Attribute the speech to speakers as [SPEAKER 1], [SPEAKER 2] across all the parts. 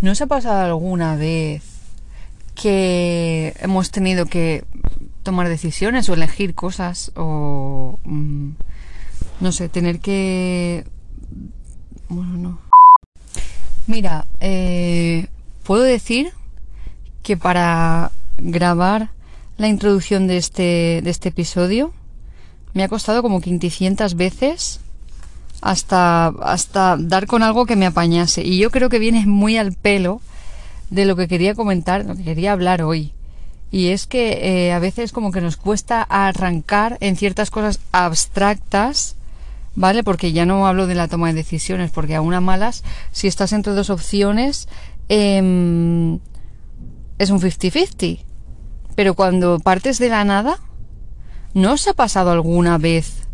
[SPEAKER 1] ¿No os ha pasado alguna vez que hemos tenido que tomar decisiones o elegir cosas o mm, no sé, tener que bueno, no. Mira, eh, puedo decir que para grabar la introducción de este, de este episodio me ha costado como 500 veces hasta, hasta dar con algo que me apañase. Y yo creo que viene muy al pelo de lo que quería comentar, lo que quería hablar hoy. Y es que eh, a veces como que nos cuesta arrancar en ciertas cosas abstractas, ¿vale? Porque ya no hablo de la toma de decisiones, porque a una malas, si estás entre dos opciones, em, es un 50-50. Pero cuando partes de la nada, ¿no os ha pasado alguna vez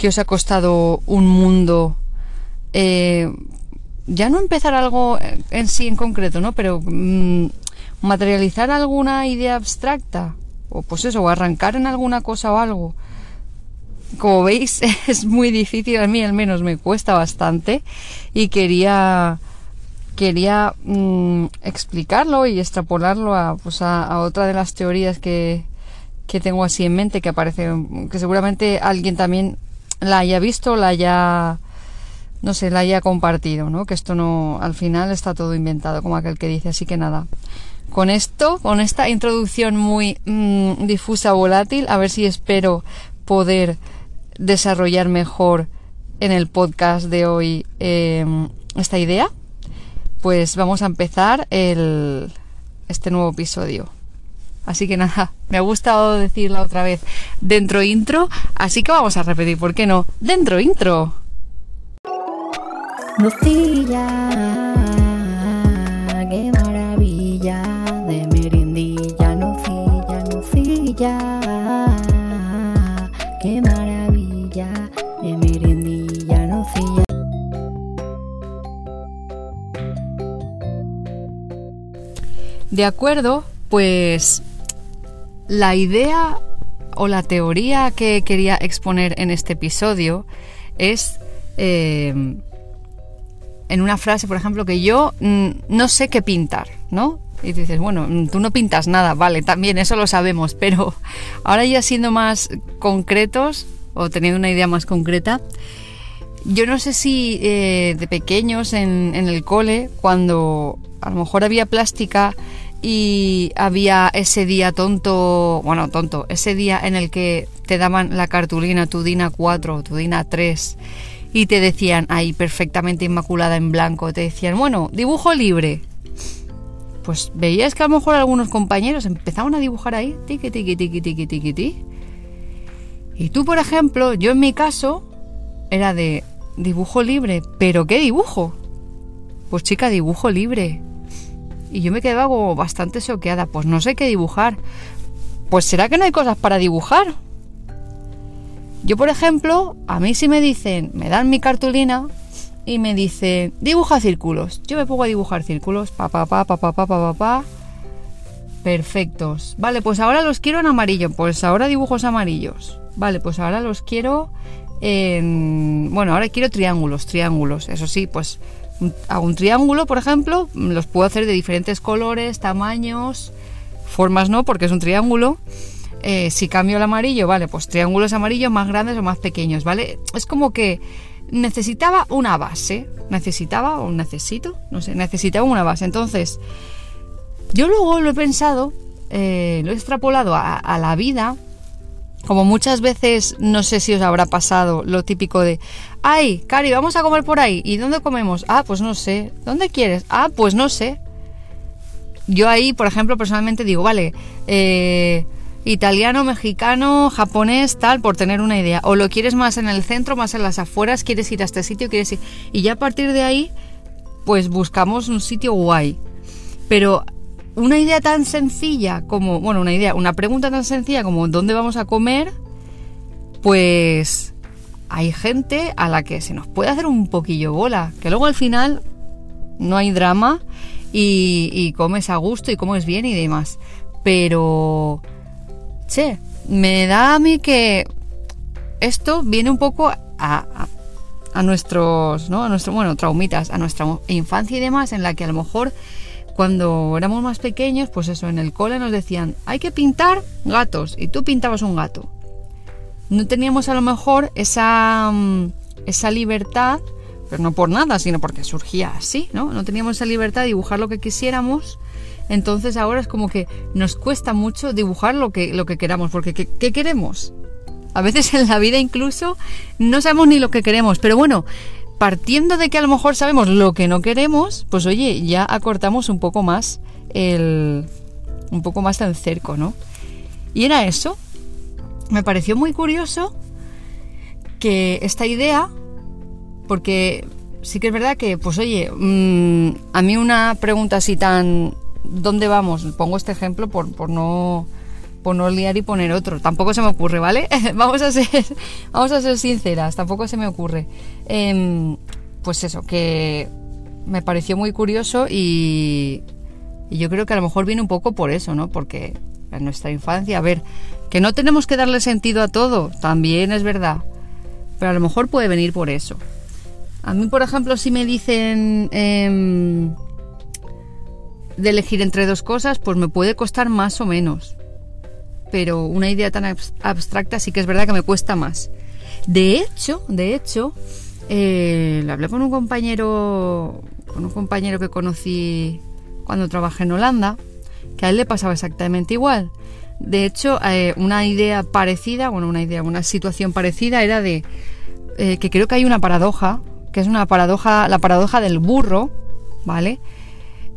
[SPEAKER 1] que os ha costado un mundo eh, ya no empezar algo en sí en concreto, ¿no? Pero mm, materializar alguna idea abstracta o pues eso, o arrancar en alguna cosa o algo. Como veis, es muy difícil, a mí al menos me cuesta bastante y quería quería mm, explicarlo y extrapolarlo a, pues a, otra de las teorías que, que tengo así en mente que aparece que seguramente alguien también la haya visto, la haya, no sé, la haya compartido, ¿no? Que esto no, al final está todo inventado, como aquel que dice, así que nada. Con esto, con esta introducción muy mm, difusa, volátil, a ver si espero poder desarrollar mejor en el podcast de hoy em, esta idea. Pues vamos a empezar el, este nuevo episodio. Así que nada, me ha gustado decirla otra vez dentro intro, así que vamos a repetir, ¿por qué no? Dentro intro.
[SPEAKER 2] Nocilla, qué maravilla de merendilla, nocilla, nocilla, qué maravilla de merendilla, nocilla.
[SPEAKER 1] De acuerdo, pues la idea o la teoría que quería exponer en este episodio es eh, en una frase, por ejemplo, que yo mm, no sé qué pintar, ¿no? Y dices, bueno, mm, tú no pintas nada, vale, también eso lo sabemos, pero ahora ya siendo más concretos o teniendo una idea más concreta, yo no sé si eh, de pequeños en, en el cole, cuando a lo mejor había plástica, y había ese día tonto, bueno, tonto, ese día en el que te daban la cartulina, tu DINA 4, tu DINA 3, y te decían ahí perfectamente inmaculada en blanco, te decían, bueno, dibujo libre. Pues veías que a lo mejor algunos compañeros empezaban a dibujar ahí, tiqui, tiqui, tiqui, tiqui, tiqui, tiqui. Y tú, por ejemplo, yo en mi caso, era de dibujo libre, pero ¿qué dibujo? Pues chica, dibujo libre. Y yo me quedaba como bastante choqueada. Pues no sé qué dibujar. Pues será que no hay cosas para dibujar. Yo, por ejemplo, a mí si me dicen, me dan mi cartulina y me dicen, dibuja círculos. Yo me pongo a dibujar círculos. Pa, pa, pa, pa, pa, pa, pa, Perfectos. Vale, pues ahora los quiero en amarillo. Pues ahora dibujos amarillos. Vale, pues ahora los quiero en... Bueno, ahora quiero triángulos, triángulos. Eso sí, pues hago un triángulo, por ejemplo, los puedo hacer de diferentes colores, tamaños, formas no, porque es un triángulo. Eh, si cambio el amarillo, vale, pues triángulos amarillos más grandes o más pequeños, ¿vale? Es como que necesitaba una base, necesitaba o necesito, no sé, necesitaba una base. Entonces, yo luego lo he pensado, eh, lo he extrapolado a la vida como muchas veces, no sé si os habrá pasado lo típico de, ay, Cari, vamos a comer por ahí. ¿Y dónde comemos? Ah, pues no sé. ¿Dónde quieres? Ah, pues no sé. Yo ahí, por ejemplo, personalmente digo, vale, eh, italiano, mexicano, japonés, tal, por tener una idea. O lo quieres más en el centro, más en las afueras, quieres ir a este sitio, quieres ir... Y ya a partir de ahí, pues buscamos un sitio guay. Pero una idea tan sencilla como, bueno, una idea, una pregunta tan sencilla como ¿dónde vamos a comer? Pues hay gente a la que se nos puede hacer un poquillo bola, que luego al final no hay drama y, comes a gusto y comes bien y demás. Pero, che, me da a mí que esto viene un poco a, a, a nuestros, ¿no? A nuestro, bueno, traumitas, a nuestra infancia y demás, en la que a lo mejor cuando éramos más pequeños, pues eso, en el cole nos decían, hay que pintar gatos, y tú pintabas un gato. No teníamos a lo mejor esa, mm, esa libertad, pero no por nada, sino porque surgía así, ¿no? No teníamos esa libertad de dibujar lo que quisiéramos. Entonces ahora es como que nos cuesta mucho dibujar lo que, lo que queramos, porque ¿qué, qué queremos? A veces en la vida incluso no sabemos ni lo que queremos, pero bueno, partiendo de que a lo mejor sabemos lo que no queremos, pues oye, ya acortamos un poco más el un poco más el cerco, ¿no? Y era eso. Me pareció muy curioso que esta idea, porque sí que es verdad que, pues oye, mm, a mí una pregunta así tan ¿dónde vamos? Pongo este ejemplo por, por no por no liar y poner otro. Tampoco se me ocurre, ¿vale? vamos, a ser, vamos a ser sinceras, tampoco se me ocurre. Em, pues eso, que me pareció muy curioso y, yo creo que a lo mejor viene un poco por eso, ¿no? Porque en nuestra infancia, a ver, que no tenemos que darle sentido a todo, también es verdad, pero a lo mejor puede venir por eso. A mí, por ejemplo, si me dicen em, de elegir entre dos cosas, pues me puede costar más o menos pero una idea tan abstracta sí que es verdad que me cuesta más. De hecho, de hecho, eh, le hablé con un compañero, con un compañero que conocí cuando trabajé en Holanda, que a él le pasaba exactamente igual. De hecho, eh, una idea parecida, bueno, una idea, una situación parecida era de eh, que creo que hay una paradoja, que es una paradoja, la paradoja del burro, ¿vale?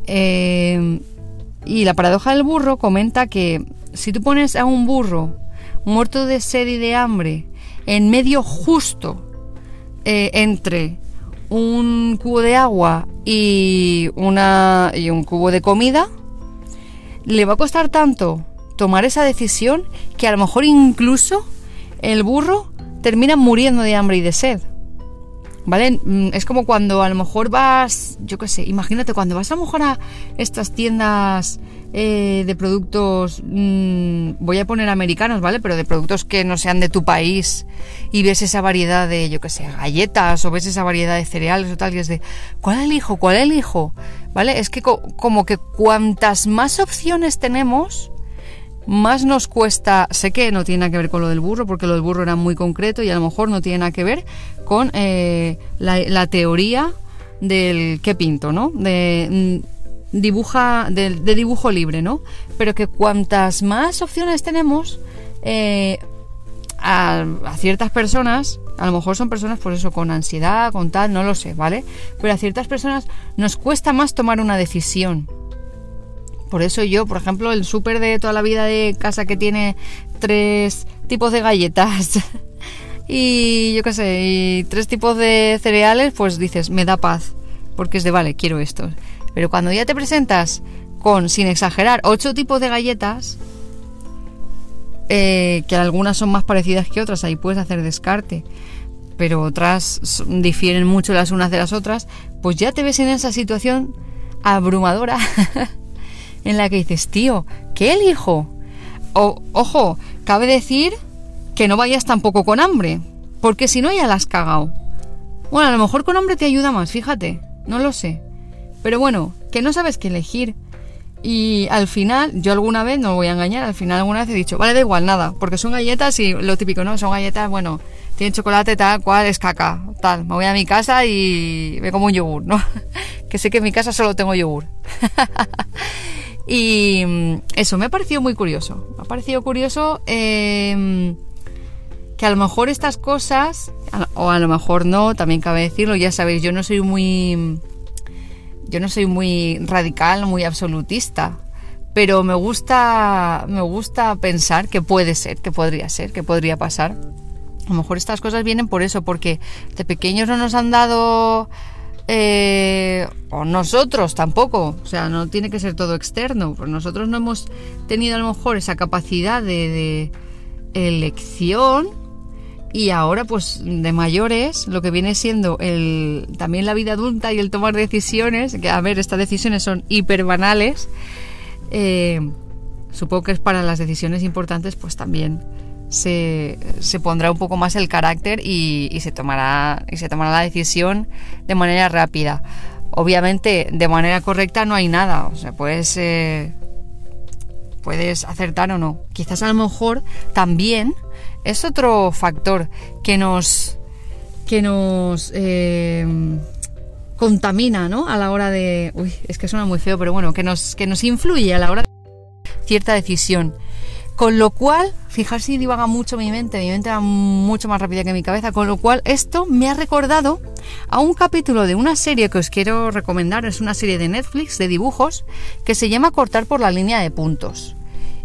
[SPEAKER 1] y la paradoja del burro comenta que si tú pones a un burro muerto de sed y de hambre en medio justo eh, entre un cubo de agua y, una, y un cubo de comida, le va a costar tanto tomar esa decisión que a lo mejor incluso el burro termina muriendo de hambre y de sed. ¿Vale? Mm, es como cuando a lo mejor vas, yo qué sé, imagínate cuando vas a lo mejor a estas tiendas eh, de productos, mm, voy a poner americanos, ¿vale? Pero de productos que no sean de tu país y ves esa variedad de, yo qué sé, galletas o ves esa variedad de cereales o tal, y es de, ¿cuál elijo? ¿Cuál elijo? ¿Vale? Es que como que cuantas más opciones tenemos, más nos cuesta, sé que no tiene nada que ver con lo del burro, porque lo del burro era muy concreto y a lo mejor no tiene nada que ver con eh, la, teoría del qué pinto, ¿no? De, mm, dibuja, de, dibujo libre, ¿no? Pero que cuantas más opciones tenemos, eh, a, a, ciertas personas, a lo mejor son personas, por eso, con ansiedad, con tal, no lo sé, ¿vale? Pero a ciertas personas nos cuesta más tomar una decisión. Por eso yo, por ejemplo, el súper de toda la vida de casa que tiene tres tipos de galletas y yo qué sé, y tres tipos de cereales, pues dices, me da paz, porque es de, vale, quiero esto. Pero cuando ya te presentas con, sin exagerar, ocho tipos de galletas, eh, que algunas son más parecidas que otras, ahí puedes hacer descarte, pero otras difieren mucho las unas de las otras, pues ya te ves en esa situación abrumadora en la que dices, tío, ¿qué elijo? O, ojo, cabe decir que no vayas tampoco con hambre, porque si no ya la has cagado. Bueno, a lo mejor con hambre te ayuda más, fíjate, no lo sé. Pero bueno, que no sabes qué elegir. Y al final, yo alguna vez, no voy a engañar, al final alguna vez he dicho, vale, da igual, nada, porque son galletas y lo típico, ¿no? Son galletas, bueno, tienen chocolate tal cual, es caca, tal. Me voy a mi casa y me como un yogur, ¿no? que sé que en mi casa solo tengo yogur. Y mm, eso me ha parecido muy curioso. Me ha parecido curioso em, que a lo mejor estas cosas, o a lo mejor no, también cabe decirlo, ya sabéis, yo no soy muy. Yo no soy muy radical, muy absolutista. Pero me gusta. Me gusta pensar que puede ser, que podría ser, que podría pasar. A lo mejor estas cosas vienen por eso, porque de pequeños no nos han dado eh, o nosotros tampoco, o sea, no tiene que ser todo externo, pues nosotros no hemos tenido a lo mejor esa capacidad de, elección y ahora pues de mayores lo que viene siendo el, también la vida adulta y el tomar decisiones, que a ver, estas decisiones son hiper banales, eh, supongo que es para las decisiones importantes pues también se, se, pondrá un poco más el carácter y, se tomará, y se tomará la decisión de manera rápida. obviamente de manera correcta no hay nada. O sea, puedes, eh, puedes acertar o no. Quizás a lo mejor también es otro factor que nos que nos eh, contamina, ¿no? A la hora de, uy, es que suena muy feo, pero bueno, que nos que nos influye a la hora de cierta decisión. Con lo cual, fijar si divaga mucho mi mente, mi mente va mucho más rápida que mi cabeza, con lo cual esto me ha recordado a un capítulo de una serie que os quiero recomendar, es una serie de Netflix de dibujos que se llama Cortar por la línea de puntos.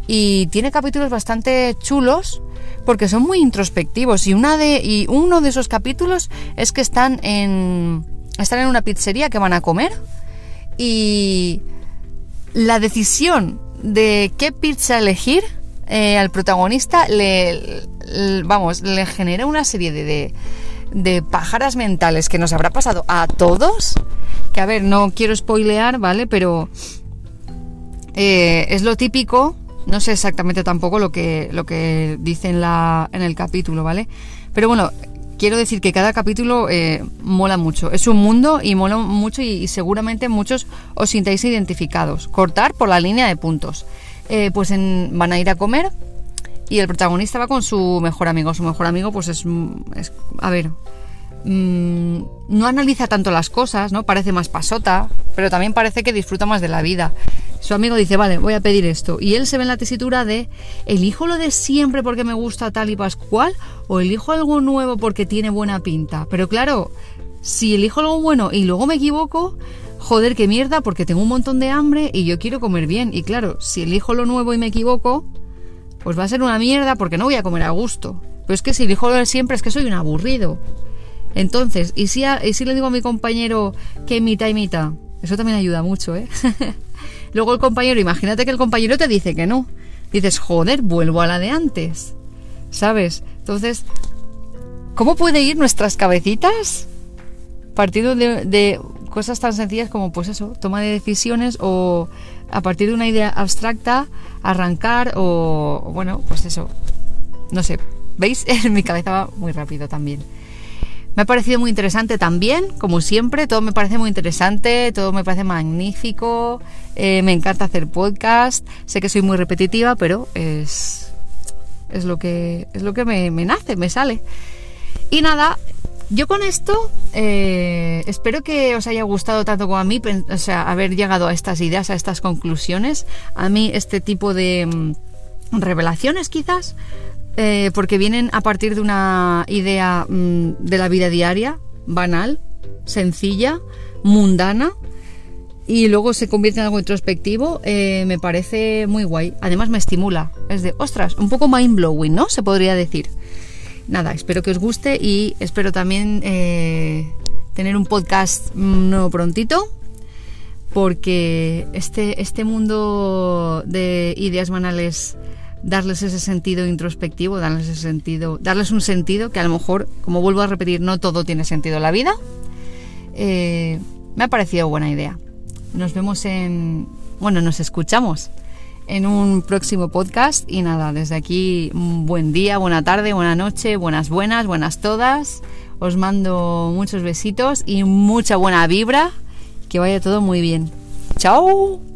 [SPEAKER 1] Y tiene capítulos bastante chulos porque son muy introspectivos y una de y uno de esos capítulos es que están en están en una pizzería que van a comer y la decisión de qué pizza elegir eh, al protagonista le, vamos le genera una serie de, de de pájaras mentales que nos habrá pasado a todos que a ver no quiero spoilear vale pero eh, es lo típico, no sé exactamente tampoco lo que, lo que dice en, la, en el capítulo, ¿vale? Pero bueno, quiero decir que cada capítulo eh, mola mucho. Es un mundo y mola mucho y, seguramente muchos os sintáis identificados. Cortar por la línea de puntos. Eh, pues en- van a ir a comer y el protagonista va con su mejor amigo. Su mejor amigo pues es, es a ver, mm, no analiza tanto las cosas, ¿no? Parece más pasota, pero también parece que disfruta más de la vida. Su amigo dice, vale, voy a pedir esto. Y él se ve en la tesitura de, ¿elijo lo de siempre porque me gusta tal y pascual? ¿O elijo algo nuevo porque tiene buena pinta? Pero claro, si elijo algo bueno y luego me equivoco, joder, qué mierda, porque tengo un montón de hambre y yo quiero comer bien. Y claro, si elijo lo nuevo y me equivoco, pues va a ser una mierda porque no voy a comer a gusto. Pero es que si elijo lo de siempre es que soy un aburrido. Entonces, ¿y si, y si le digo a mi compañero que mitad y mitad? Eso también ayuda mucho, ¿eh? Luego el compañero, imagínate que el compañero te dice que no. Dices, joder, vuelvo a la de antes. ¿Sabes? Entonces, ¿cómo puede ir nuestras cabecitas? Partiendo de, de cosas tan sencillas como, pues eso, toma de decisiones o a partir de una idea abstracta, arrancar o, bueno, pues eso. No sé, ¿veis? Mi cabeza va muy rápido también. Me ha parecido muy interesante también, como siempre, todo me parece muy interesante, todo me parece magnífico, eh, me encanta hacer podcast, sé que soy muy repetitiva, pero es, es lo que, es lo que me, nace, me sale. Y nada, yo con esto eh, espero que os haya gustado tanto como a mí, o sea, haber llegado a estas ideas, a estas conclusiones. A mí este tipo de mm, revelaciones quizás, eh, porque vienen a partir de una idea mm, de la vida diaria, banal, sencilla, mundana, y luego se convierte en algo introspectivo, eh, me parece muy guay. Además me estimula. Es de, ostras, un poco mind blowing, ¿no? Se podría decir. Nada, espero que os guste y espero también eh, tener un podcast mm, nuevo prontito. Porque este, este mundo de ideas banales, darles ese sentido introspectivo, darles ese sentido, darles un sentido que a lo mejor, como vuelvo a repetir, no todo tiene sentido en la vida. eh, me ha parecido buena idea. Nos vemos en. Bueno, nos escuchamos en un próximo podcast. Y nada, desde aquí, buen día, buena tarde, buena noche, buenas, buenas, buenas todas. Os mando muchos besitos y mucha buena vibra. Que vaya todo muy bien. ¡Chao!